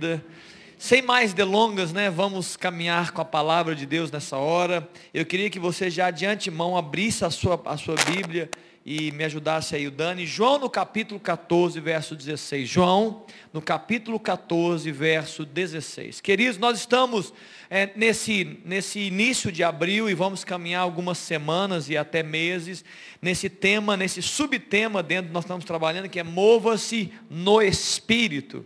vida. Sem mais delongas, né? Vamos caminhar com a palavra de Deus nessa hora. Eu queria que você já de antemão abrisse a sua, a sua Bíblia e me ajudasse aí o Dani. João no capítulo 14, verso 16. João no capítulo 14, verso 16. Queridos, nós estamos é, nesse, nesse início de abril e vamos caminhar algumas semanas e até meses nesse tema, nesse subtema dentro nós estamos trabalhando, que é mova-se no Espírito.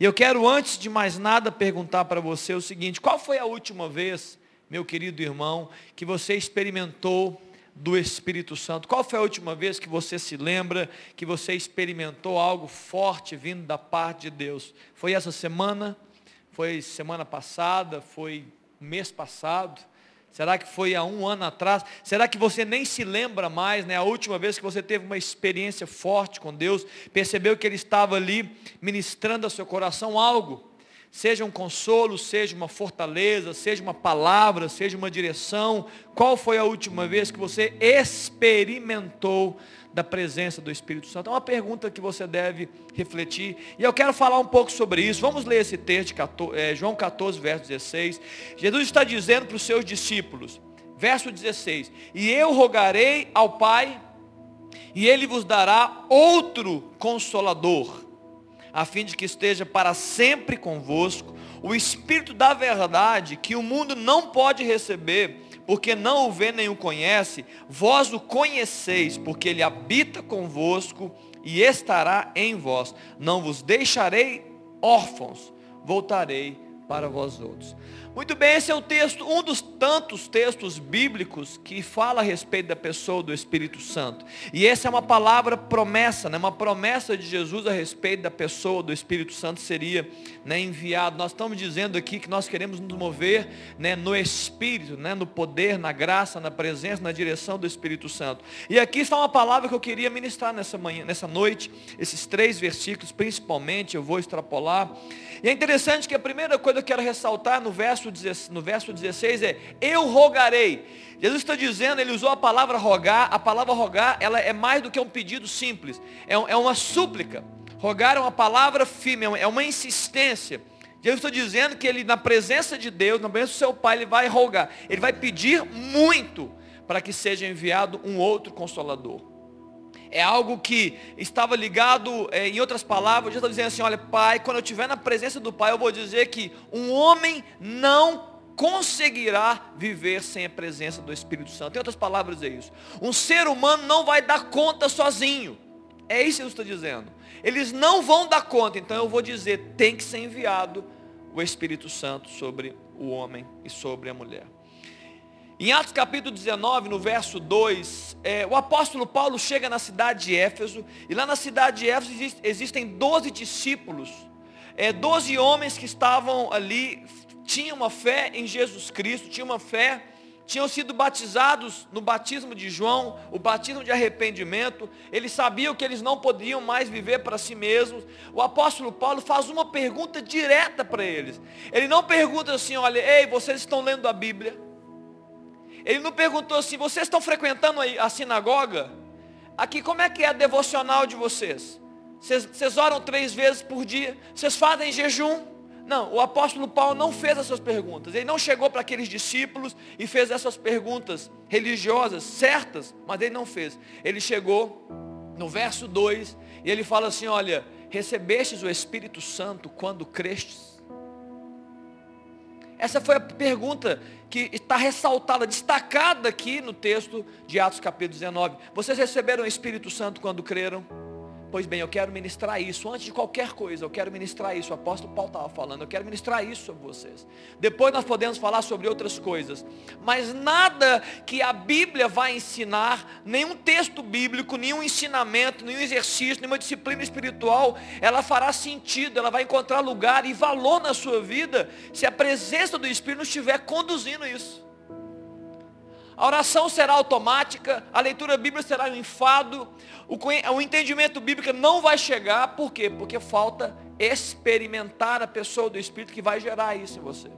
E eu quero, antes de mais nada, perguntar para você o seguinte: qual foi a última vez, meu querido irmão, que você experimentou do Espírito Santo? Qual foi a última vez que você se lembra que você experimentou algo forte vindo da parte de Deus? Foi essa semana? Foi semana passada? Foi mês passado? Será que foi há um ano atrás? Será que você nem se lembra mais, né? A última vez que você teve uma experiência forte com Deus, percebeu que Ele estava ali ministrando ao seu coração algo, seja um consolo, seja uma fortaleza, seja uma palavra, seja uma direção. Qual foi a última vez que você experimentou da presença do Espírito Santo? É uma pergunta que você deve refletir. E eu quero falar um pouco sobre isso. Vamos ler esse texto, é, João 14, verso 16. Jesus está dizendo para os seus discípulos, verso 16: E eu rogarei ao Pai, e Ele vos dará outro consolador, a fim de que esteja para sempre convosco, o Espírito da verdade, que o mundo não pode receber, porque não o vê nem o conhece, vós o conheceis, porque ele habita convosco e estará em vós. Não vos deixarei órfãos, voltarei para vós outros. Muito bem, esse é o texto, um dos tantos textos bíblicos que fala a respeito da pessoa do Espírito Santo. E essa é uma palavra promessa, né? uma promessa de Jesus a respeito da pessoa do Espírito Santo seria né, enviado. Nós estamos dizendo aqui que nós queremos nos mover né, no Espírito, né, no poder, na graça, na presença, na direção do Espírito Santo. E aqui está uma palavra que eu queria ministrar nessa manhã, nessa noite, esses três versículos principalmente, eu vou extrapolar. E é interessante que a primeira coisa que eu quero ressaltar no verso, no verso 16 é, eu rogarei. Jesus está dizendo, ele usou a palavra rogar, a palavra rogar, ela é mais do que um pedido simples, é, é uma súplica. Rogar é uma palavra firme, é uma insistência. Jesus está dizendo que ele, na presença de Deus, na presença do seu Pai, ele vai rogar, ele vai pedir muito para que seja enviado um outro consolador é algo que estava ligado, é, em outras palavras, Jesus está dizendo assim, olha, Pai, quando eu estiver na presença do Pai, eu vou dizer que um homem não conseguirá viver sem a presença do Espírito Santo. Em outras palavras é isso. Um ser humano não vai dar conta sozinho. É isso que Jesus está dizendo. Eles não vão dar conta, então eu vou dizer, tem que ser enviado o Espírito Santo sobre o homem e sobre a mulher. Em Atos capítulo 19, no verso 2, é, o apóstolo Paulo chega na cidade de Éfeso, e lá na cidade de Éfeso existe, existem 12 discípulos, é, 12 homens que estavam ali, tinham uma fé em Jesus Cristo, tinham uma fé, tinham sido batizados no batismo de João, o batismo de arrependimento, eles sabiam que eles não podiam mais viver para si mesmos. O apóstolo Paulo faz uma pergunta direta para eles. Ele não pergunta assim, olha, ei, vocês estão lendo a Bíblia? Ele não perguntou assim, vocês estão frequentando a sinagoga? Aqui, como é que é a devocional de vocês? Vocês, vocês oram três vezes por dia? Vocês fazem jejum? Não, o apóstolo Paulo não fez essas perguntas. Ele não chegou para aqueles discípulos e fez essas perguntas religiosas, certas, mas ele não fez. Ele chegou no verso 2 e ele fala assim, olha, recebestes o Espírito Santo quando crestes? Essa foi a pergunta que está ressaltada, destacada aqui no texto de Atos capítulo 19. Vocês receberam o Espírito Santo quando creram? Pois bem, eu quero ministrar isso. Antes de qualquer coisa, eu quero ministrar isso. O apóstolo Paulo estava falando, eu quero ministrar isso sobre vocês. Depois nós podemos falar sobre outras coisas. Mas nada que a Bíblia vai ensinar, nenhum texto bíblico, nenhum ensinamento, nenhum exercício, nenhuma disciplina espiritual, ela fará sentido, ela vai encontrar lugar e valor na sua vida, se a presença do Espírito não estiver conduzindo isso. A oração será automática, a leitura bíblica será um enfado, o entendimento bíblico não vai chegar, por quê? Porque falta experimentar a pessoa do Espírito que vai gerar isso em você.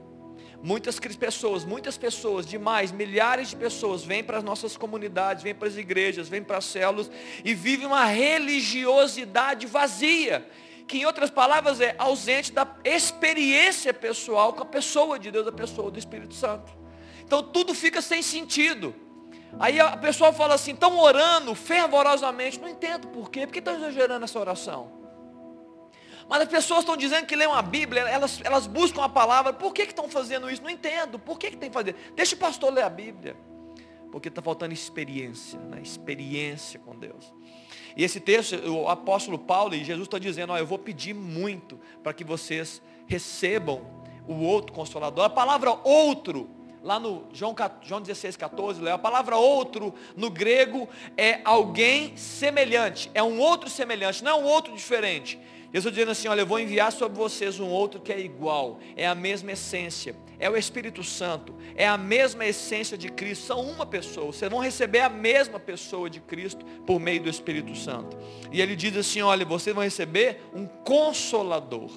Muitas pessoas, muitas pessoas, demais, milhares de pessoas vêm para as nossas comunidades, vêm para as igrejas, vêm para as células e vivem uma religiosidade vazia que em outras palavras é ausente da experiência pessoal com a pessoa de Deus, a pessoa do Espírito Santo. Então tudo fica sem sentido. Aí a pessoa fala assim, estão orando fervorosamente. Não entendo por quê. Por que estão exagerando essa oração? Mas as pessoas estão dizendo que lêem a Bíblia, elas, elas buscam a palavra. Por que, estão fazendo isso? Não entendo. Por que, que tem que fazer? Deixa o pastor ler a Bíblia. Porque está faltando experiência, né? experiência com Deus. E esse texto, o apóstolo Paulo e Jesus está dizendo, ó, eu vou pedir muito para que vocês recebam o outro consolador. A palavra outro, lá no João, João 16, 14, a palavra outro no grego é alguém semelhante, é um outro semelhante, não é um outro diferente. Jesus dizendo assim, olha, eu vou enviar sobre vocês um outro que é igual, é a mesma essência, é o Espírito Santo, é a mesma essência de Cristo, são uma pessoa, vocês vão receber a mesma pessoa de Cristo por meio do Espírito Santo. E ele diz assim, olha, vocês vão receber um consolador.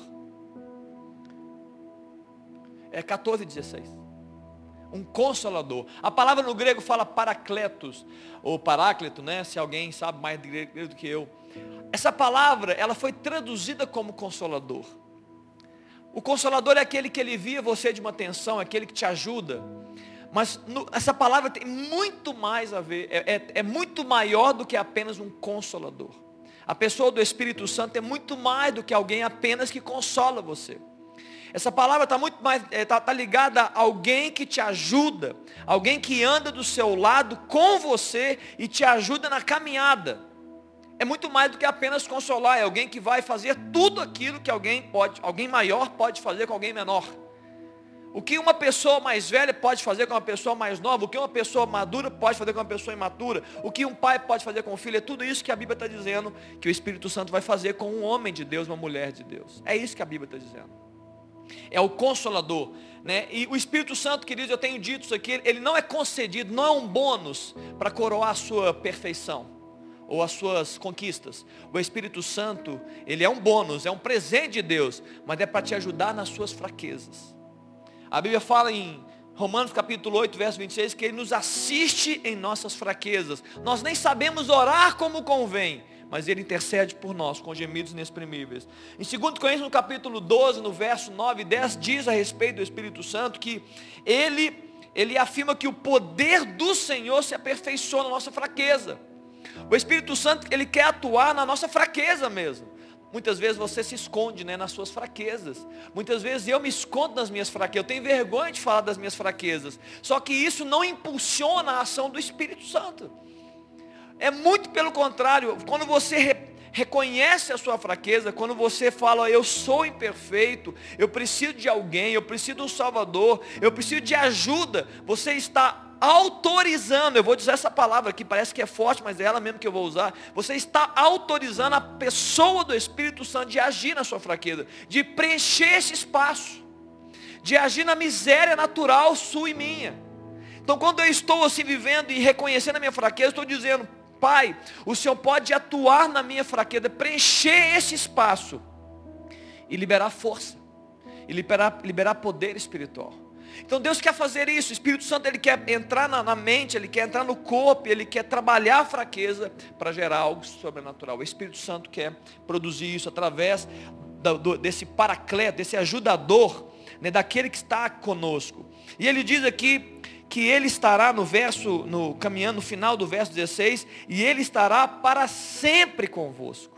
É 14, 16. Um consolador. A palavra no grego fala paracletos, ou paráclito, né? Se alguém sabe mais de grego do que eu. Essa palavra, ela foi traduzida como consolador. O consolador é aquele que alivia você de uma tensão, é aquele que te ajuda. Mas no, essa palavra tem muito mais a ver, é, é, é muito maior do que apenas um consolador. A pessoa do Espírito Santo é muito mais do que alguém apenas que consola você. Essa palavra está muito mais, está é, tá ligada a alguém que te ajuda, alguém que anda do seu lado com você e te ajuda na caminhada é muito mais do que apenas consolar, é alguém que vai fazer tudo aquilo que alguém pode, alguém maior pode fazer com alguém menor. O que uma pessoa mais velha pode fazer com uma pessoa mais nova, o que uma pessoa madura pode fazer com uma pessoa imatura, o que um pai pode fazer com um filho, é tudo isso que a Bíblia está dizendo que o Espírito Santo vai fazer com um homem de Deus, uma mulher de Deus. É isso que a Bíblia está dizendo. É o consolador. Né? E o Espírito Santo, queridos, eu tenho dito isso aqui, ele não é concedido, não é um bônus para coroar a sua perfeição ou as suas conquistas. O Espírito Santo, ele é um bônus, é um presente de Deus, mas é para te ajudar nas suas fraquezas. A Bíblia fala em Romanos capítulo 8, verso 26, que ele nos assiste em nossas fraquezas. Nós nem sabemos orar como convém, mas ele intercede por nós com gemidos inexprimíveis. Em 2 Coríntios, no capítulo 12, no verso 9 e 10, diz a respeito do Espírito Santo que ele, ele afirma que o poder do Senhor se aperfeiçoa na nossa fraqueza. O Espírito Santo, ele quer atuar na nossa fraqueza mesmo. Muitas vezes você se esconde né, nas suas fraquezas. Muitas vezes eu me escondo nas minhas fraquezas. Eu tenho vergonha de falar das minhas fraquezas. Só que isso não impulsiona a ação do Espírito Santo. É muito pelo contrário. Quando você re reconhece a sua fraqueza, quando você fala, eu sou imperfeito, eu preciso de alguém, eu preciso de um Salvador, eu preciso de ajuda, você está autorizando, eu vou dizer essa palavra aqui, parece que é forte, mas é ela mesmo que eu vou usar. Você está autorizando a pessoa do Espírito Santo de agir na sua fraqueza, de preencher esse espaço, de agir na miséria natural sua e minha. Então, quando eu estou assim vivendo e reconhecendo a minha fraqueza, estou dizendo, Pai, o Senhor pode atuar na minha fraqueza, preencher esse espaço e liberar força, e liberar, liberar poder espiritual. Então Deus quer fazer isso. O Espírito Santo ele quer entrar na, na mente, ele quer entrar no corpo, ele quer trabalhar a fraqueza para gerar algo sobrenatural. O Espírito Santo quer produzir isso através do, do, desse paracleto, desse ajudador, né, daquele que está conosco. E ele diz aqui que ele estará no verso, no caminhando no final do verso 16, e ele estará para sempre convosco.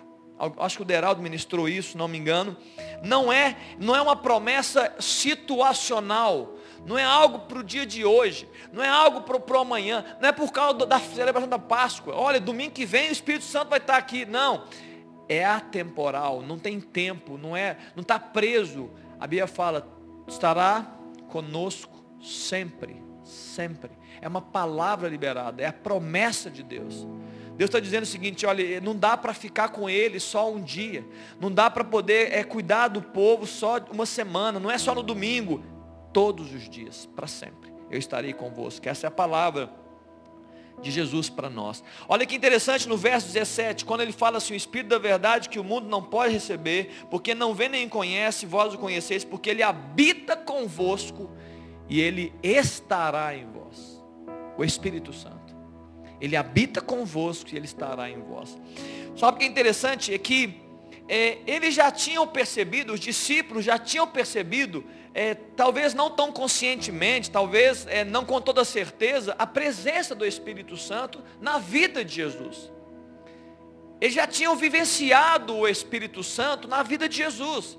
Acho que o Deraldo ministrou isso, não me engano. Não é, não é uma promessa situacional não é algo para o dia de hoje, não é algo para o amanhã, não é por causa da celebração da Páscoa. Olha, domingo que vem o Espírito Santo vai estar aqui. Não, é atemporal, não tem tempo, não é, não está preso. A Bíblia fala, estará conosco sempre, sempre. É uma palavra liberada, é a promessa de Deus. Deus está dizendo o seguinte, olha, não dá para ficar com ele só um dia, não dá para poder é, cuidar do povo só uma semana, não é só no domingo, todos os dias, para sempre. Eu estarei convosco. Essa é a palavra de Jesus para nós. Olha que interessante no verso 17, quando ele fala assim, o Espírito da verdade que o mundo não pode receber, porque não vê nem conhece, vós o conheceis, porque ele habita convosco e ele estará em vós. O Espírito Santo. Ele habita convosco e ele estará em vós. Sabe o que é interessante? É que é, eles já tinham percebido, os discípulos já tinham percebido, é, talvez não tão conscientemente, talvez é, não com toda certeza, a presença do Espírito Santo na vida de Jesus. Eles já tinham vivenciado o Espírito Santo na vida de Jesus.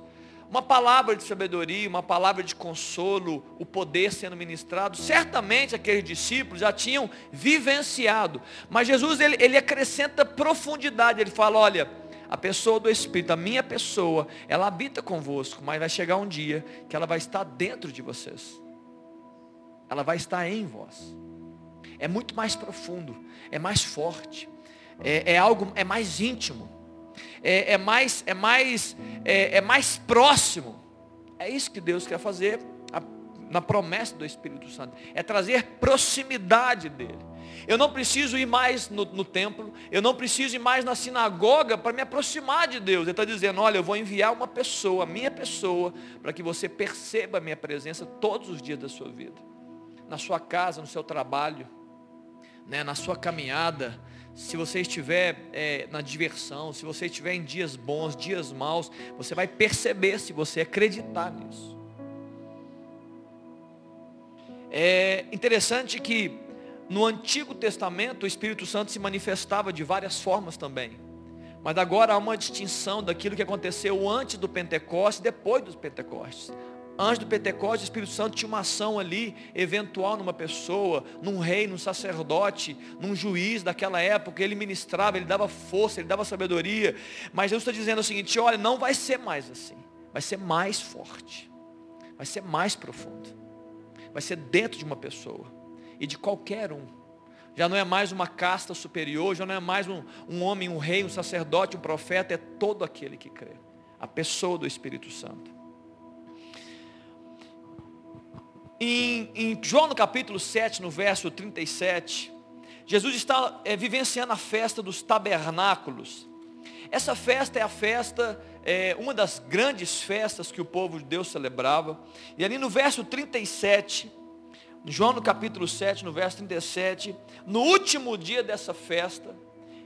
Uma palavra de sabedoria, uma palavra de consolo, o poder sendo ministrado, certamente aqueles discípulos já tinham vivenciado. Mas Jesus, ele, ele acrescenta profundidade, ele fala, olha, a pessoa do Espírito, a minha pessoa, ela habita convosco, mas vai chegar um dia que ela vai estar dentro de vocês. Ela vai estar em vós. É muito mais profundo, é mais forte, é, é algo, é mais íntimo, é, é mais, é mais, é, é, mais próximo. É isso que Deus quer fazer a, na promessa do Espírito Santo. É trazer proximidade dele. Eu não preciso ir mais no, no templo, eu não preciso ir mais na sinagoga para me aproximar de Deus. Ele está dizendo, olha, eu vou enviar uma pessoa, a minha pessoa, para que você perceba a minha presença todos os dias da sua vida. Na sua casa, no seu trabalho, né, na sua caminhada, se você estiver é, na diversão, se você estiver em dias bons, dias maus, você vai perceber se você acreditar nisso. É interessante que no Antigo Testamento, o Espírito Santo se manifestava de várias formas também. Mas agora há uma distinção daquilo que aconteceu antes do Pentecostes e depois do Pentecostes. Antes do Pentecostes, o Espírito Santo tinha uma ação ali, eventual numa pessoa, num rei, num sacerdote, num juiz daquela época. Ele ministrava, ele dava força, ele dava sabedoria. Mas Jesus está dizendo o seguinte: olha, não vai ser mais assim. Vai ser mais forte. Vai ser mais profundo. Vai ser dentro de uma pessoa e de qualquer um. Já não é mais uma casta superior, já não é mais um, um homem, um rei, um sacerdote, um profeta, é todo aquele que crê. A pessoa do Espírito Santo. Em, em João no capítulo 7, no verso 37, Jesus está é, vivenciando a festa dos tabernáculos. Essa festa é a festa, é, uma das grandes festas que o povo de Deus celebrava. E ali no verso 37, João no capítulo 7, no verso 37, no último dia dessa festa,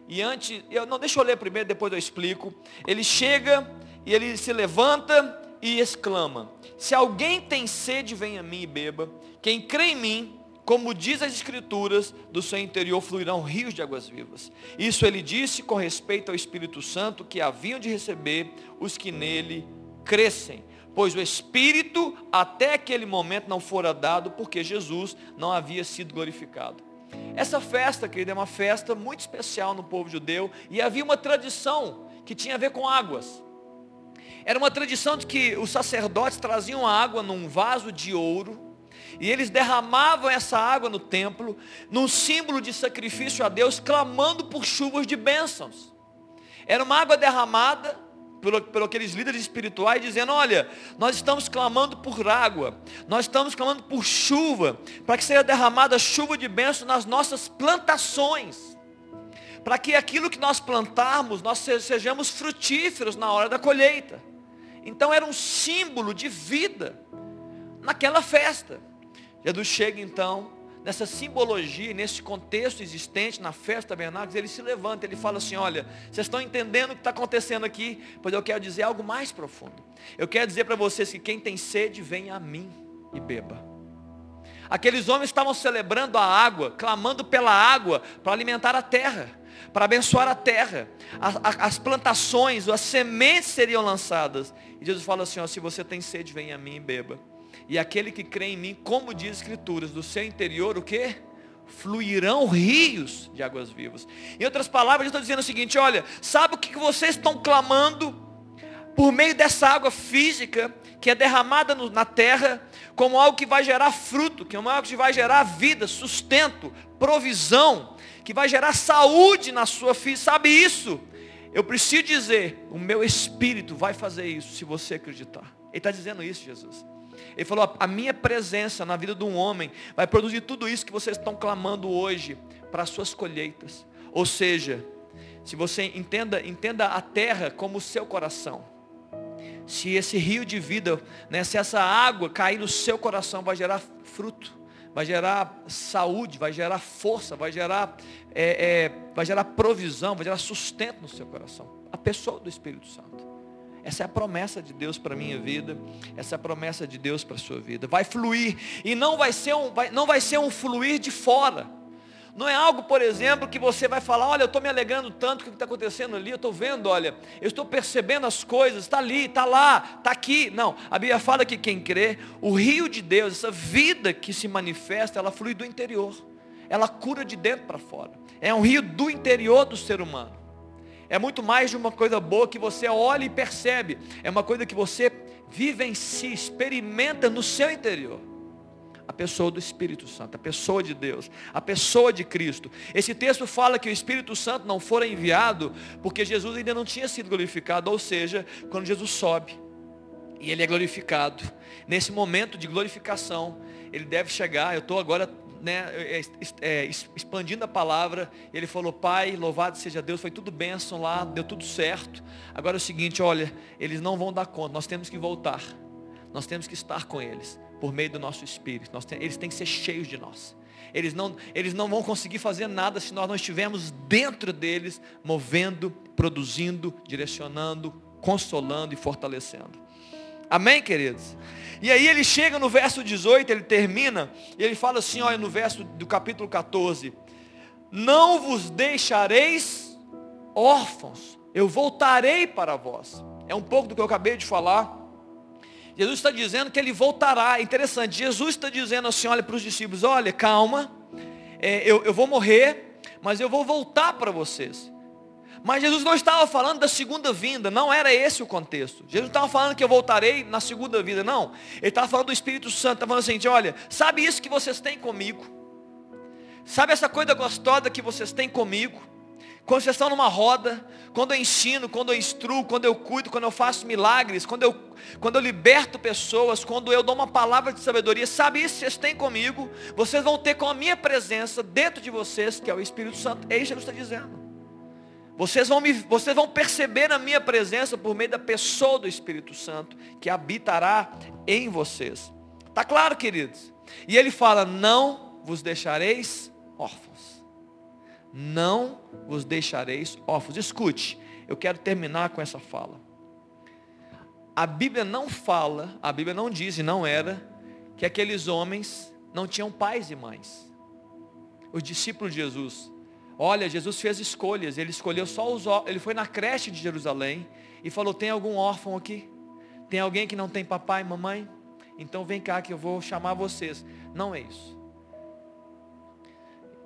e antes, eu não deixa eu ler primeiro, depois eu explico. Ele chega e ele se levanta e exclama: Se alguém tem sede, venha a mim e beba. Quem crê em mim, como diz as escrituras, do seu interior fluirão rios de águas vivas. Isso ele disse com respeito ao Espírito Santo que haviam de receber os que nele crescem pois o Espírito até aquele momento não fora dado, porque Jesus não havia sido glorificado. Essa festa, querida, é uma festa muito especial no povo judeu, e havia uma tradição que tinha a ver com águas. Era uma tradição de que os sacerdotes traziam a água num vaso de ouro, e eles derramavam essa água no templo, num símbolo de sacrifício a Deus, clamando por chuvas de bênçãos. Era uma água derramada por, por aqueles líderes espirituais, dizendo, olha, nós estamos clamando por água, nós estamos clamando por chuva, para que seja derramada chuva de bênção nas nossas plantações, para que aquilo que nós plantarmos, nós sejamos frutíferos na hora da colheita. Então era um símbolo de vida naquela festa. Jesus chega então nessa simbologia, nesse contexto existente na festa tabernáculos, ele se levanta, ele fala assim, olha, vocês estão entendendo o que está acontecendo aqui? Pois eu quero dizer algo mais profundo. Eu quero dizer para vocês que quem tem sede, venha a mim e beba. Aqueles homens estavam celebrando a água, clamando pela água para alimentar a terra, para abençoar a terra. As, as plantações, as sementes seriam lançadas. E Jesus fala assim, ó, se você tem sede, venha a mim e beba. E aquele que crê em mim, como diz as Escrituras, do seu interior o que? Fluirão rios de águas vivas. Em outras palavras, eu estou dizendo o seguinte, olha, sabe o que vocês estão clamando por meio dessa água física que é derramada no, na terra, como algo que vai gerar fruto, que é algo que vai gerar vida, sustento, provisão, que vai gerar saúde na sua filha, sabe isso? Eu preciso dizer, o meu espírito vai fazer isso se você acreditar. Ele está dizendo isso, Jesus. Ele falou: a minha presença na vida de um homem vai produzir tudo isso que vocês estão clamando hoje para as suas colheitas. Ou seja, se você entenda, entenda a terra como o seu coração. Se esse rio de vida, né, se essa água cair no seu coração, vai gerar fruto, vai gerar saúde, vai gerar força, vai gerar, é, é, vai gerar provisão, vai gerar sustento no seu coração. A pessoa do Espírito Santo. Essa é a promessa de Deus para a minha vida. Essa é a promessa de Deus para a sua vida. Vai fluir. E não vai ser um, vai, não vai ser um fluir de fora. Não é algo, por exemplo, que você vai falar, olha, eu estou me alegrando tanto com o que está acontecendo ali, eu estou vendo, olha, eu estou percebendo as coisas, está ali, está lá, está aqui. Não, a Bíblia fala que quem crê, o rio de Deus, essa vida que se manifesta, ela flui do interior. Ela cura de dentro para fora. É um rio do interior do ser humano. É muito mais de uma coisa boa que você olha e percebe. É uma coisa que você vive em si, experimenta no seu interior a pessoa do Espírito Santo, a pessoa de Deus, a pessoa de Cristo. Esse texto fala que o Espírito Santo não fora enviado porque Jesus ainda não tinha sido glorificado, ou seja, quando Jesus sobe e ele é glorificado, nesse momento de glorificação, ele deve chegar, eu estou agora né, é, é, expandindo a palavra, ele falou, pai, louvado seja Deus, foi tudo bênção lá, deu tudo certo. Agora é o seguinte, olha, eles não vão dar conta, nós temos que voltar. Nós temos que estar com eles por meio do nosso espírito. Nós tem, eles têm que ser cheios de nós. Eles não, eles não vão conseguir fazer nada se nós não estivermos dentro deles, movendo, produzindo, direcionando, consolando e fortalecendo. Amém, queridos? E aí ele chega no verso 18, ele termina, e ele fala assim, olha, no verso do capítulo 14: Não vos deixareis órfãos, eu voltarei para vós. É um pouco do que eu acabei de falar. Jesus está dizendo que ele voltará. Interessante, Jesus está dizendo assim, olha para os discípulos, olha, calma, é, eu, eu vou morrer, mas eu vou voltar para vocês. Mas Jesus não estava falando da segunda vinda, não era esse o contexto. Jesus não estava falando que eu voltarei na segunda vida, não. Ele estava falando do Espírito Santo, estava falando assim, olha, sabe isso que vocês têm comigo? Sabe essa coisa gostosa que vocês têm comigo? Quando vocês estão numa roda, quando eu ensino, quando eu instruo, quando eu cuido, quando eu faço milagres, quando eu, quando eu liberto pessoas, quando eu dou uma palavra de sabedoria, sabe isso que vocês têm comigo? Vocês vão ter com a minha presença dentro de vocês, que é o Espírito Santo. É isso que Jesus está dizendo. Vocês vão, me, vocês vão perceber a minha presença por meio da pessoa do Espírito Santo, que habitará em vocês. Está claro, queridos? E ele fala, não vos deixareis órfãos não vos deixareis órfãos. Escute, eu quero terminar com essa fala. A Bíblia não fala, a Bíblia não diz e não era, que aqueles homens não tinham pais e mães. Os discípulos de Jesus. Olha, Jesus fez escolhas, ele escolheu só os ele foi na creche de Jerusalém e falou: "Tem algum órfão aqui? Tem alguém que não tem papai e mamãe? Então vem cá que eu vou chamar vocês". Não é isso.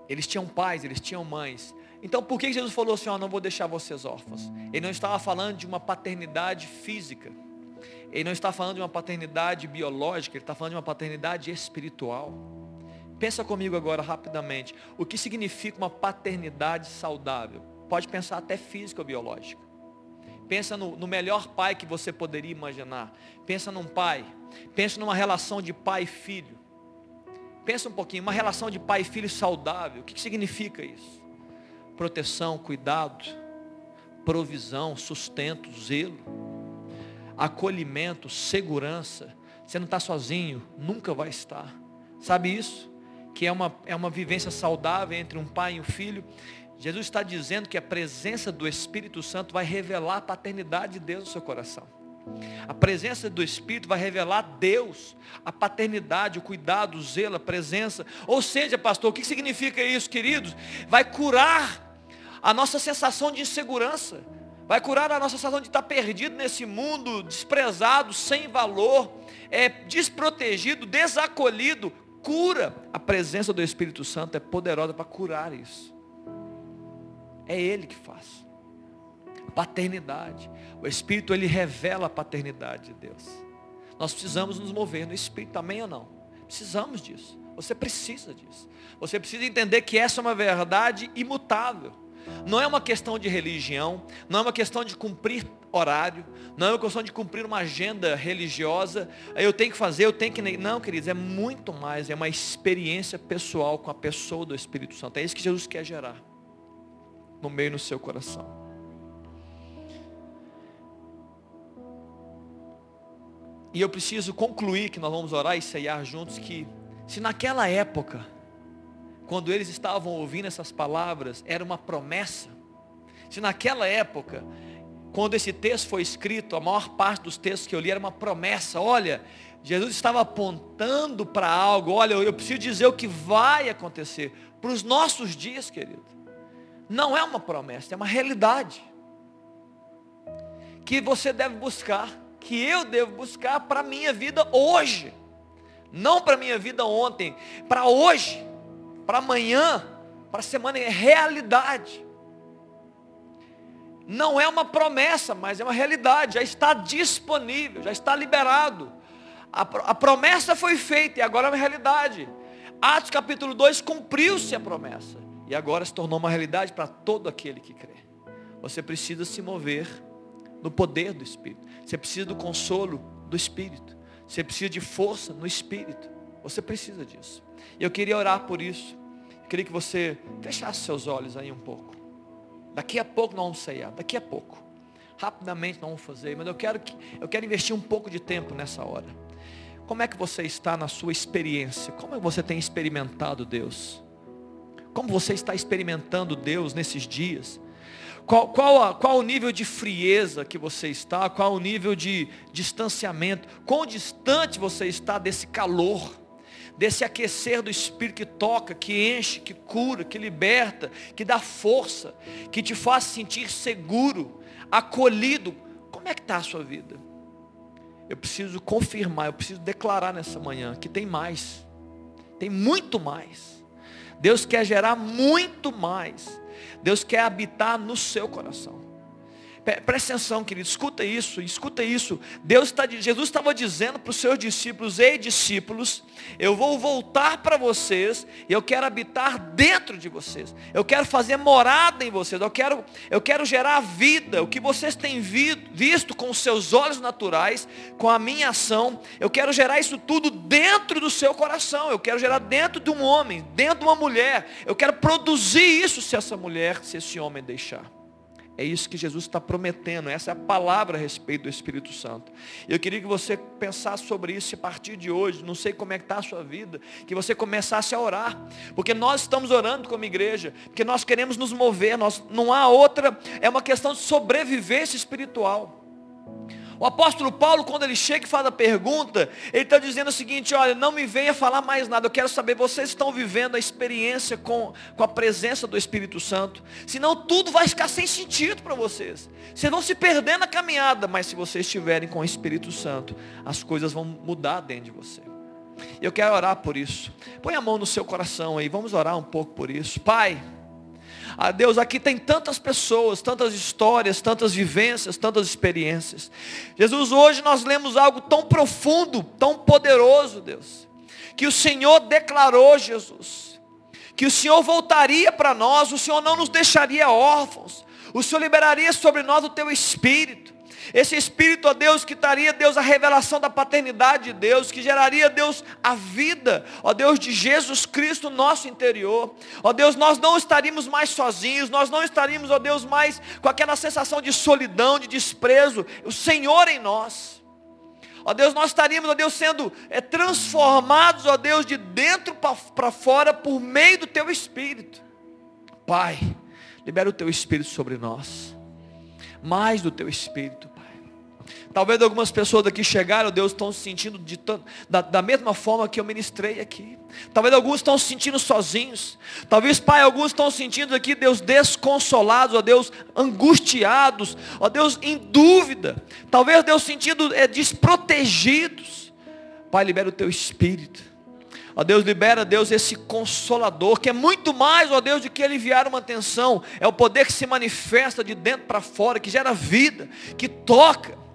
Eles tinham pais, eles tinham mães. Então por que Jesus falou assim, ó, não vou deixar vocês órfãos? Ele não estava falando de uma paternidade física. Ele não está falando de uma paternidade biológica, ele está falando de uma paternidade espiritual. Pensa comigo agora rapidamente. O que significa uma paternidade saudável? Pode pensar até física ou biológica. Pensa no, no, melhor pai que você poderia imaginar. Pensa num pai. Pensa numa relação de pai e filho. Pensa um pouquinho, uma relação de pai e filho saudável, o que, que significa isso? Proteção, cuidado, provisão, sustento, zelo, acolhimento, segurança. Você não está sozinho, nunca vai estar. Sabe isso? Que é uma, é uma vivência saudável entre um pai e um filho. Jesus está dizendo que a presença do Espírito Santo vai revelar a paternidade de Deus no seu coração. A presença do Espírito vai revelar Deus, a paternidade, o cuidado, o zelo, a presença. Ou seja, pastor, o que significa isso, queridos? Vai curar a nossa sensação de insegurança. Vai curar a nossa sensação de estar perdido nesse mundo, desprezado, sem valor, é, desprotegido, desacolhido. Cura. A presença do Espírito Santo é poderosa para curar isso. É Ele que faz paternidade. O Espírito ele revela a paternidade de Deus. Nós precisamos nos mover no Espírito também ou não? Precisamos disso. Você precisa disso. Você precisa entender que essa é uma verdade imutável. Não é uma questão de religião, não é uma questão de cumprir horário, não é uma questão de cumprir uma agenda religiosa. Eu tenho que fazer, eu tenho que. Não, queridos, é muito mais, é uma experiência pessoal com a pessoa do Espírito Santo. É isso que Jesus quer gerar no meio do seu coração. E eu preciso concluir que nós vamos orar e ceiar juntos que se naquela época, quando eles estavam ouvindo essas palavras, era uma promessa, se naquela época quando esse texto foi escrito, a maior parte dos textos que eu li era uma promessa. Olha, Jesus estava apontando para algo. Olha, eu preciso dizer o que vai acontecer. Para os nossos dias, querido. Não é uma promessa, é uma realidade. Que você deve buscar. Que eu devo buscar para a minha vida hoje. Não para a minha vida ontem. Para hoje. Para amanhã. Para a semana. É realidade. Não é uma promessa, mas é uma realidade. Já está disponível, já está liberado. A, a promessa foi feita e agora é uma realidade. Atos capítulo 2 cumpriu-se a promessa. E agora se tornou uma realidade para todo aquele que crê. Você precisa se mover no poder do Espírito. Você precisa do consolo do Espírito. Você precisa de força no Espírito. Você precisa disso. E eu queria orar por isso. Eu queria que você fechasse seus olhos aí um pouco. Daqui a pouco nós vamos sair. Daqui a pouco. Rapidamente nós vamos fazer. Mas eu quero, que, eu quero investir um pouco de tempo nessa hora. Como é que você está na sua experiência? Como é você tem experimentado Deus? Como você está experimentando Deus nesses dias? Qual, qual, qual o nível de frieza que você está? Qual o nível de distanciamento? Quão distante você está desse calor? Desse aquecer do Espírito que toca, que enche, que cura, que liberta, que dá força, que te faz sentir seguro, acolhido. Como é que está a sua vida? eu preciso confirmar, eu preciso declarar nessa manhã que tem mais. Tem muito mais. Deus quer gerar muito mais. Deus quer habitar no seu coração. Presta atenção, querido, escuta isso, escuta isso. Deus está, Jesus estava dizendo para os seus discípulos, ei discípulos, eu vou voltar para vocês, e eu quero habitar dentro de vocês. Eu quero fazer morada em vocês. Eu quero, eu quero gerar vida. O que vocês têm visto com os seus olhos naturais, com a minha ação, eu quero gerar isso tudo dentro do seu coração. Eu quero gerar dentro de um homem, dentro de uma mulher. Eu quero produzir isso se essa mulher, se esse homem deixar. É isso que Jesus está prometendo. Essa é a palavra a respeito do Espírito Santo. Eu queria que você pensasse sobre isso a partir de hoje. Não sei como é que está a sua vida. Que você começasse a orar. Porque nós estamos orando como igreja. Porque nós queremos nos mover. Nós, não há outra. É uma questão de sobrevivência espiritual. O apóstolo Paulo, quando ele chega e faz a pergunta, ele está dizendo o seguinte, olha, não me venha falar mais nada, eu quero saber, vocês estão vivendo a experiência com, com a presença do Espírito Santo, senão tudo vai ficar sem sentido para vocês. Vocês vão se perder na caminhada, mas se vocês estiverem com o Espírito Santo, as coisas vão mudar dentro de você. Eu quero orar por isso. Põe a mão no seu coração aí, vamos orar um pouco por isso. Pai, ah, Deus, aqui tem tantas pessoas, tantas histórias, tantas vivências, tantas experiências. Jesus, hoje nós lemos algo tão profundo, tão poderoso, Deus, que o Senhor declarou, Jesus, que o Senhor voltaria para nós, o Senhor não nos deixaria órfãos, o Senhor liberaria sobre nós o teu espírito. Esse Espírito, ó Deus, que daria, Deus, a revelação da paternidade de Deus, que geraria, Deus, a vida, ó Deus, de Jesus Cristo no nosso interior. Ó Deus, nós não estaríamos mais sozinhos, nós não estaríamos, ó Deus, mais com aquela sensação de solidão, de desprezo, o Senhor em nós. Ó Deus, nós estaríamos, ó Deus, sendo é, transformados, ó Deus, de dentro para fora por meio do Teu Espírito. Pai, libera o Teu Espírito sobre nós. Mais do Teu Espírito. Talvez algumas pessoas daqui chegaram, Deus, estão se sentindo de, da, da mesma forma que eu ministrei aqui. Talvez alguns estão se sentindo sozinhos. Talvez, Pai, alguns estão se sentindo aqui, Deus, desconsolados, ó Deus, angustiados, ó Deus, em dúvida. Talvez, Deus, sentindo é, desprotegidos. Pai, libera o teu espírito. Ó Deus, libera, Deus, esse consolador, que é muito mais, ó Deus, do que aliviar uma tensão. É o poder que se manifesta de dentro para fora, que gera vida, que toca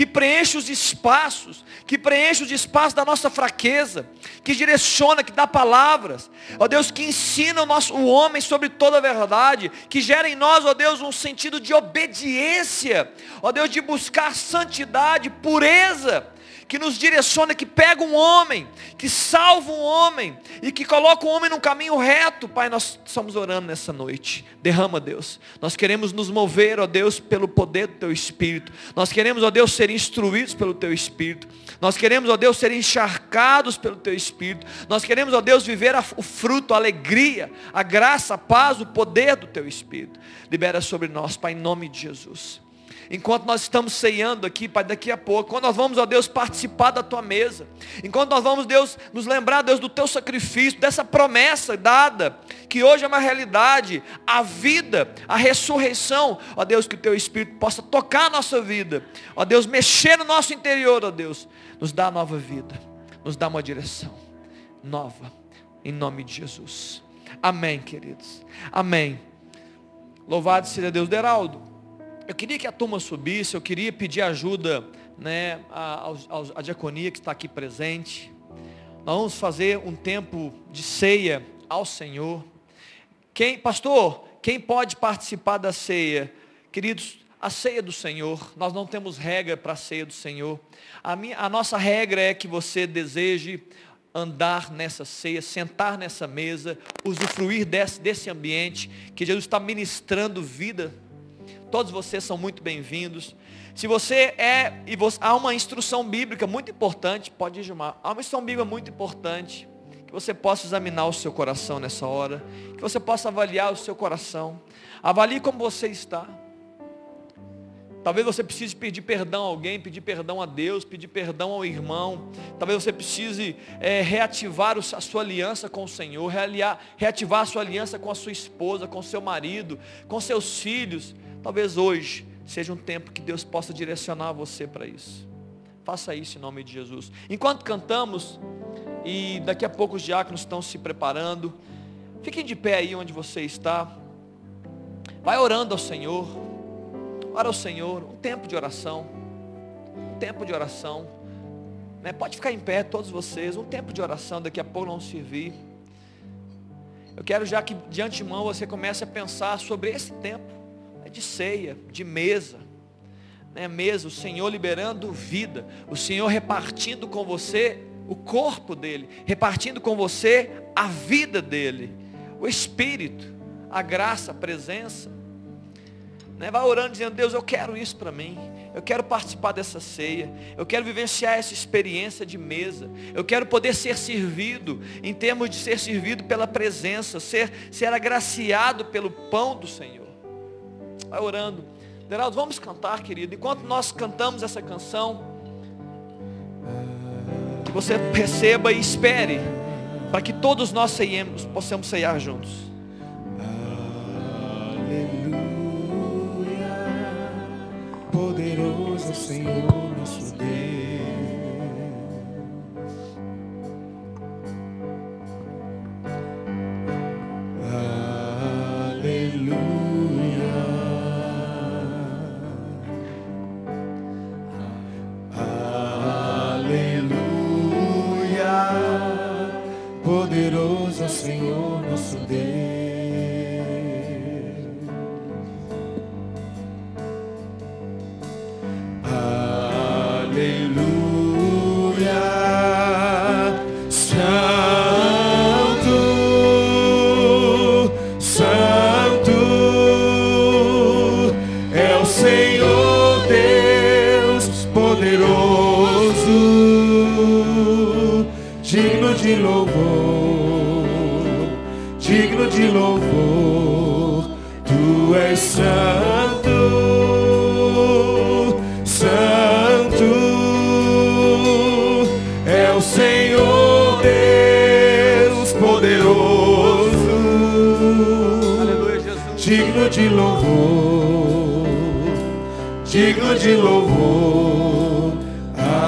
que preenche os espaços, que preenche os espaços da nossa fraqueza, que direciona, que dá palavras, ó Deus, que ensina o, nosso, o homem sobre toda a verdade, que gera em nós, ó Deus, um sentido de obediência, ó Deus, de buscar santidade, pureza, que nos direciona, que pega um homem, que salva um homem e que coloca o um homem no caminho reto. Pai, nós estamos orando nessa noite. Derrama, Deus. Nós queremos nos mover, ó Deus, pelo poder do Teu Espírito. Nós queremos, ó Deus, ser instruídos pelo Teu Espírito. Nós queremos, ó Deus, ser encharcados pelo Teu Espírito. Nós queremos, ó Deus, viver o fruto, a alegria, a graça, a paz, o poder do Teu Espírito. Libera sobre nós, Pai, em nome de Jesus. Enquanto nós estamos ceando aqui, Pai, daqui a pouco, quando nós vamos, ó Deus, participar da tua mesa, enquanto nós vamos, Deus, nos lembrar, Deus, do teu sacrifício, dessa promessa dada, que hoje é uma realidade, a vida, a ressurreição, ó Deus, que o teu Espírito possa tocar a nossa vida, ó Deus, mexer no nosso interior, ó Deus, nos dá nova vida, nos dá uma direção nova, em nome de Jesus. Amém, queridos. Amém. Louvado seja Deus. Deraldo, eu queria que a turma subisse, eu queria pedir ajuda né, a diaconia que está aqui presente. Nós vamos fazer um tempo de ceia ao Senhor. Quem, pastor, quem pode participar da ceia? Queridos, a ceia do Senhor, nós não temos regra para a ceia do Senhor. A, minha, a nossa regra é que você deseje andar nessa ceia, sentar nessa mesa, usufruir desse, desse ambiente que Jesus está ministrando vida. Todos vocês são muito bem-vindos. Se você é, e você, há uma instrução bíblica muito importante, pode ir, Gilmar, há uma instrução bíblica muito importante, que você possa examinar o seu coração nessa hora, que você possa avaliar o seu coração, avalie como você está. Talvez você precise pedir perdão a alguém, pedir perdão a Deus, pedir perdão ao irmão. Talvez você precise é, reativar a sua aliança com o Senhor, realiar, reativar a sua aliança com a sua esposa, com seu marido, com seus filhos. Talvez hoje seja um tempo que Deus possa direcionar você para isso. Faça isso em nome de Jesus. Enquanto cantamos, e daqui a pouco os diáconos estão se preparando, fiquem de pé aí onde você está. Vai orando ao Senhor. Ora ao Senhor, um tempo de oração. Um tempo de oração. Né? Pode ficar em pé, todos vocês. Um tempo de oração, daqui a pouco não servir. Eu quero já que de antemão você comece a pensar sobre esse tempo? De ceia, de mesa. Né? Mesa, o Senhor liberando vida. O Senhor repartindo com você o corpo dele. Repartindo com você a vida dele. O Espírito, a graça, a presença. Né? Vai orando dizendo, Deus, eu quero isso para mim. Eu quero participar dessa ceia. Eu quero vivenciar essa experiência de mesa. Eu quero poder ser servido, em termos de ser servido pela presença, ser, ser agraciado pelo pão do Senhor. Vai orando. Geraldo, vamos cantar, querido. Enquanto nós cantamos essa canção, que você receba e espere, para que todos nós ceiemos, possamos ceiar juntos. poderoso Senhor Poderoso Senhor nosso Deus. De louvor. Amém.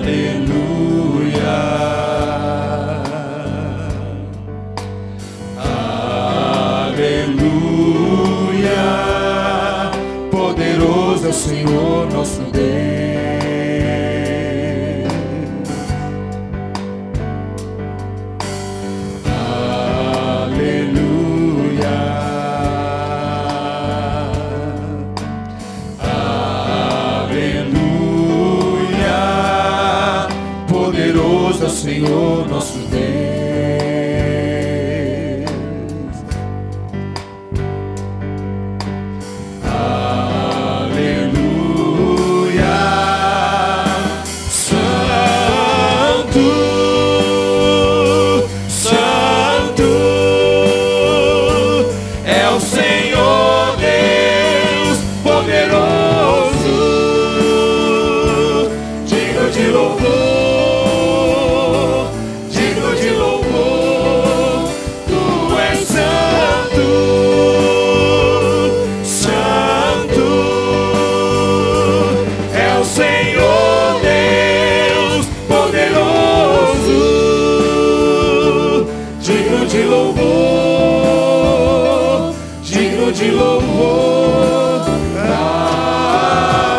Aleluia. Aleluia. Poderoso é o Senhor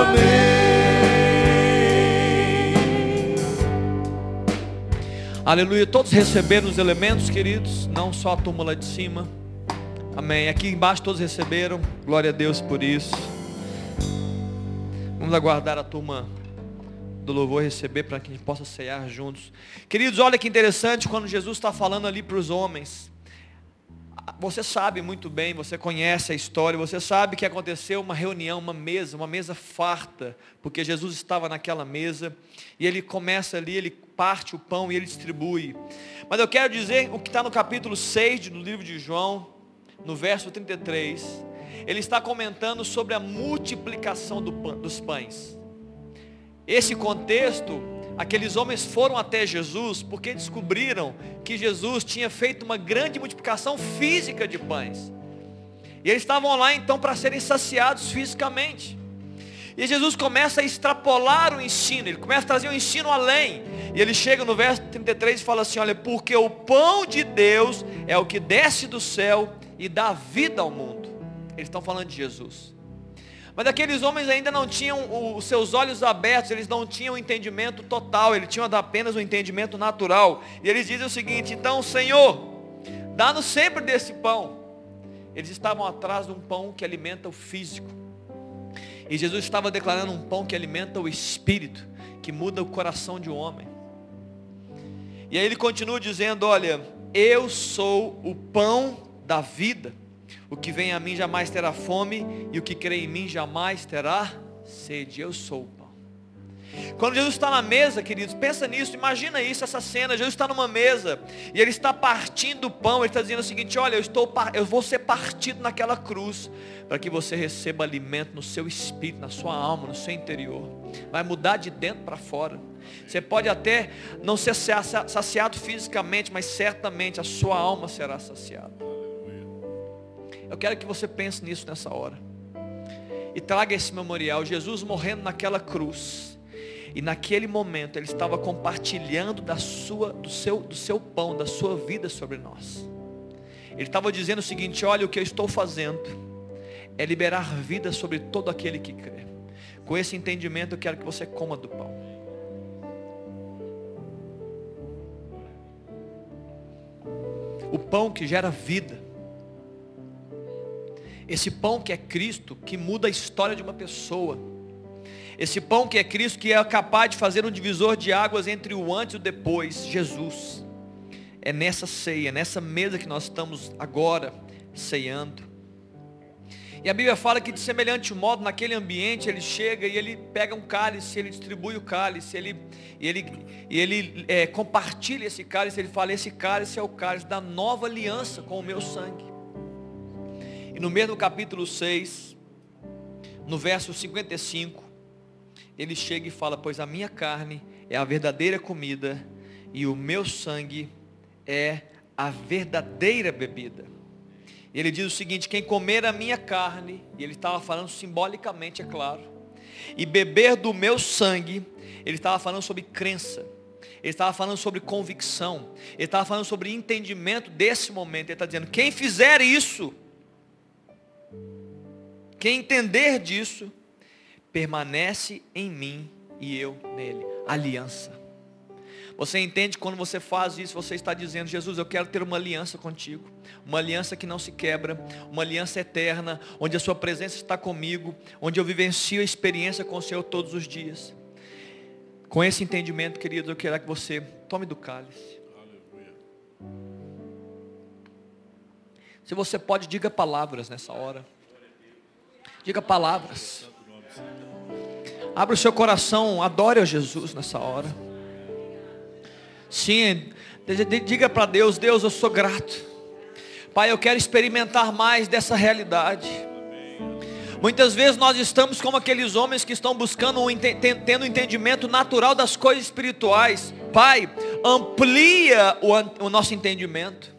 Amém. Aleluia. Todos receberam os elementos, queridos, não só a turma lá de cima. Amém. Aqui embaixo todos receberam. Glória a Deus por isso. Vamos aguardar a turma do louvor receber para que a gente possa ceiar juntos. Queridos, olha que interessante quando Jesus está falando ali para os homens. Você sabe muito bem, você conhece a história, você sabe que aconteceu uma reunião, uma mesa, uma mesa farta, porque Jesus estava naquela mesa, e ele começa ali, ele parte o pão e ele distribui. Mas eu quero dizer o que está no capítulo 6 do livro de João, no verso 33, ele está comentando sobre a multiplicação do dos pães. Esse contexto, aqueles homens foram até Jesus porque descobriram que Jesus tinha feito uma grande multiplicação física de pães. E eles estavam lá então para serem saciados fisicamente. E Jesus começa a extrapolar o ensino, ele começa a trazer o ensino além. E ele chega no verso 33 e fala assim: Olha, porque o pão de Deus é o que desce do céu e dá vida ao mundo. Eles estão falando de Jesus. Mas aqueles homens ainda não tinham os seus olhos abertos, eles não tinham o entendimento total, eles tinham apenas o entendimento natural. E eles dizem o seguinte: então, Senhor, dá-nos sempre desse pão. Eles estavam atrás de um pão que alimenta o físico. E Jesus estava declarando um pão que alimenta o espírito, que muda o coração de um homem. E aí ele continua dizendo: Olha, eu sou o pão da vida. O que vem a mim jamais terá fome, e o que crê em mim jamais terá sede. Eu sou o pão. Quando Jesus está na mesa, queridos, pensa nisso, imagina isso, essa cena. Jesus está numa mesa e ele está partindo o pão. Ele está dizendo o seguinte: Olha, eu, estou, eu vou ser partido naquela cruz para que você receba alimento no seu espírito, na sua alma, no seu interior. Vai mudar de dentro para fora. Você pode até não ser sa- saciado fisicamente, mas certamente a sua alma será saciada. Eu quero que você pense nisso nessa hora. E traga esse memorial. Jesus morrendo naquela cruz. E naquele momento ele estava compartilhando da sua, do, seu, do seu pão, da sua vida sobre nós. Ele estava dizendo o seguinte: olha, o que eu estou fazendo é liberar vida sobre todo aquele que crê. Com esse entendimento eu quero que você coma do pão. O pão que gera vida. Esse pão que é Cristo, que muda a história de uma pessoa. Esse pão que é Cristo, que é capaz de fazer um divisor de águas entre o antes e o depois, Jesus. É nessa ceia, nessa mesa que nós estamos agora ceando. E a Bíblia fala que de semelhante modo, naquele ambiente, ele chega e ele pega um cálice, ele distribui o cálice, ele, ele, ele é, compartilha esse cálice, ele fala, esse cálice é o cálice da nova aliança com o meu sangue. No mesmo capítulo 6, no verso 55, ele chega e fala, pois a minha carne é a verdadeira comida e o meu sangue é a verdadeira bebida. Ele diz o seguinte: quem comer a minha carne, e ele estava falando simbolicamente, é claro, e beber do meu sangue, ele estava falando sobre crença, ele estava falando sobre convicção, ele estava falando sobre entendimento desse momento. Ele está dizendo: quem fizer isso, quem entender disso, permanece em mim e eu nele. Aliança. Você entende quando você faz isso, você está dizendo, Jesus, eu quero ter uma aliança contigo. Uma aliança que não se quebra, uma aliança eterna, onde a sua presença está comigo, onde eu vivencio a experiência com o Senhor todos os dias. Com esse entendimento, queridos, eu quero que você tome do cálice. Se você pode, diga palavras nessa hora. Diga palavras. Abra o seu coração, adore a Jesus nessa hora. Sim, diga para Deus, Deus, eu sou grato. Pai, eu quero experimentar mais dessa realidade. Muitas vezes nós estamos como aqueles homens que estão buscando, um, tendo um entendimento natural das coisas espirituais. Pai, amplia o, o nosso entendimento.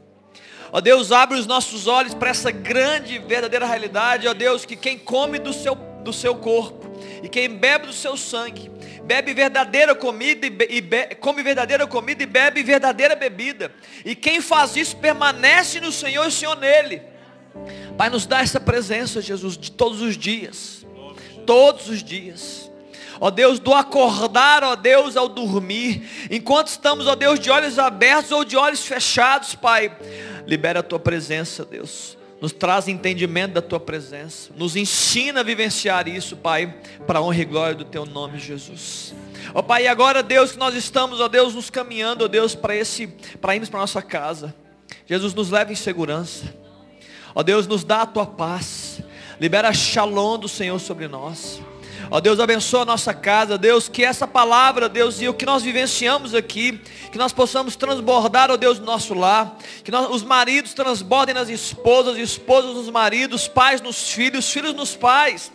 Ó Deus, abre os nossos olhos para essa grande, verdadeira realidade. Ó Deus, que quem come do seu, do seu corpo e quem bebe do seu sangue, bebe verdadeira comida e, be, e be, come verdadeira comida e bebe verdadeira bebida. E quem faz isso permanece no Senhor e o Senhor nele. Pai, nos dá essa presença, Jesus, de todos os dias. Todos os dias. Ó Deus, do acordar, ó Deus, ao dormir. Enquanto estamos, ó Deus, de olhos abertos ou de olhos fechados, Pai. Libera a tua presença, Deus. Nos traz entendimento da tua presença. Nos ensina a vivenciar isso, Pai, para a honra e glória do teu nome, Jesus. Ó Pai, e agora, Deus, que nós estamos, ó Deus, nos caminhando, ó Deus, para esse, para irmos para nossa casa. Jesus nos leva em segurança. Ó Deus, nos dá a tua paz. Libera shalom do Senhor sobre nós. Ó Deus, abençoa a nossa casa, Deus, que essa palavra, Deus, e o que nós vivenciamos aqui, que nós possamos transbordar, ó Deus, no nosso lar, que nós, os maridos transbordem nas esposas, esposas nos maridos, pais nos filhos, filhos nos pais.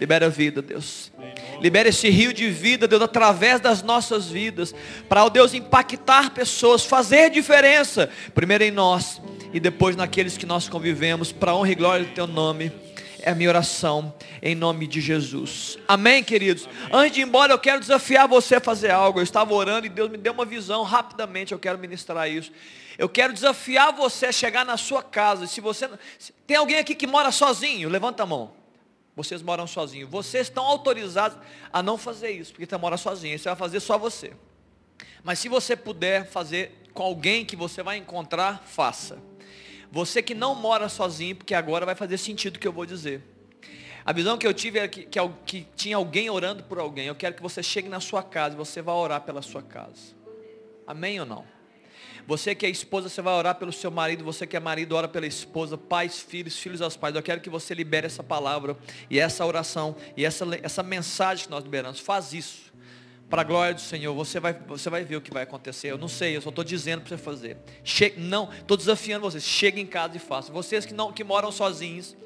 Libera a vida, Deus. Libera esse rio de vida, Deus, através das nossas vidas, para, ó Deus, impactar pessoas, fazer diferença, primeiro em nós e depois naqueles que nós convivemos, para honra e glória do Teu nome. É a minha oração em nome de Jesus. Amém, queridos? Amém. Antes de ir embora, eu quero desafiar você a fazer algo. Eu estava orando e Deus me deu uma visão rapidamente. Eu quero ministrar isso. Eu quero desafiar você a chegar na sua casa. Se você tem alguém aqui que mora sozinho, levanta a mão. Vocês moram sozinhos. Vocês estão autorizados a não fazer isso, porque você mora sozinho. Isso vai fazer só você. Mas se você puder fazer com alguém que você vai encontrar, faça. Você que não mora sozinho, porque agora vai fazer sentido o que eu vou dizer. A visão que eu tive era que, que, que, tinha alguém orando por alguém. Eu quero que você chegue na sua casa e você vai orar pela sua casa. Amém ou não? Você que é esposa, você vai orar pelo seu marido. Você que é marido, ora pela esposa. Pais, filhos, filhos aos pais. Eu quero que você libere essa palavra e essa oração e essa, essa mensagem que nós liberamos. Faz isso para a glória do Senhor, você vai, você vai ver o que vai acontecer. Eu não sei, eu só estou dizendo para você fazer. Chegue, não, estou desafiando vocês. Chegue em casa e faça. Vocês que, não, que moram sozinhos,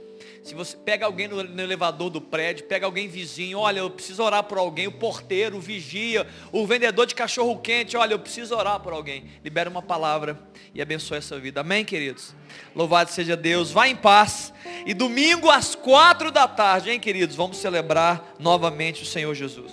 se você pega alguém no, no, elevador do prédio, pega alguém vizinho, olha, eu preciso orar por alguém, o porteiro, o vigia, o vendedor de cachorro quente, olha, eu preciso orar por alguém. Libera uma palavra e abençoe essa vida. Amém, queridos? Louvado seja Deus. Vá em paz. E domingo às quatro da tarde, hein, queridos? Vamos celebrar novamente o Senhor Jesus.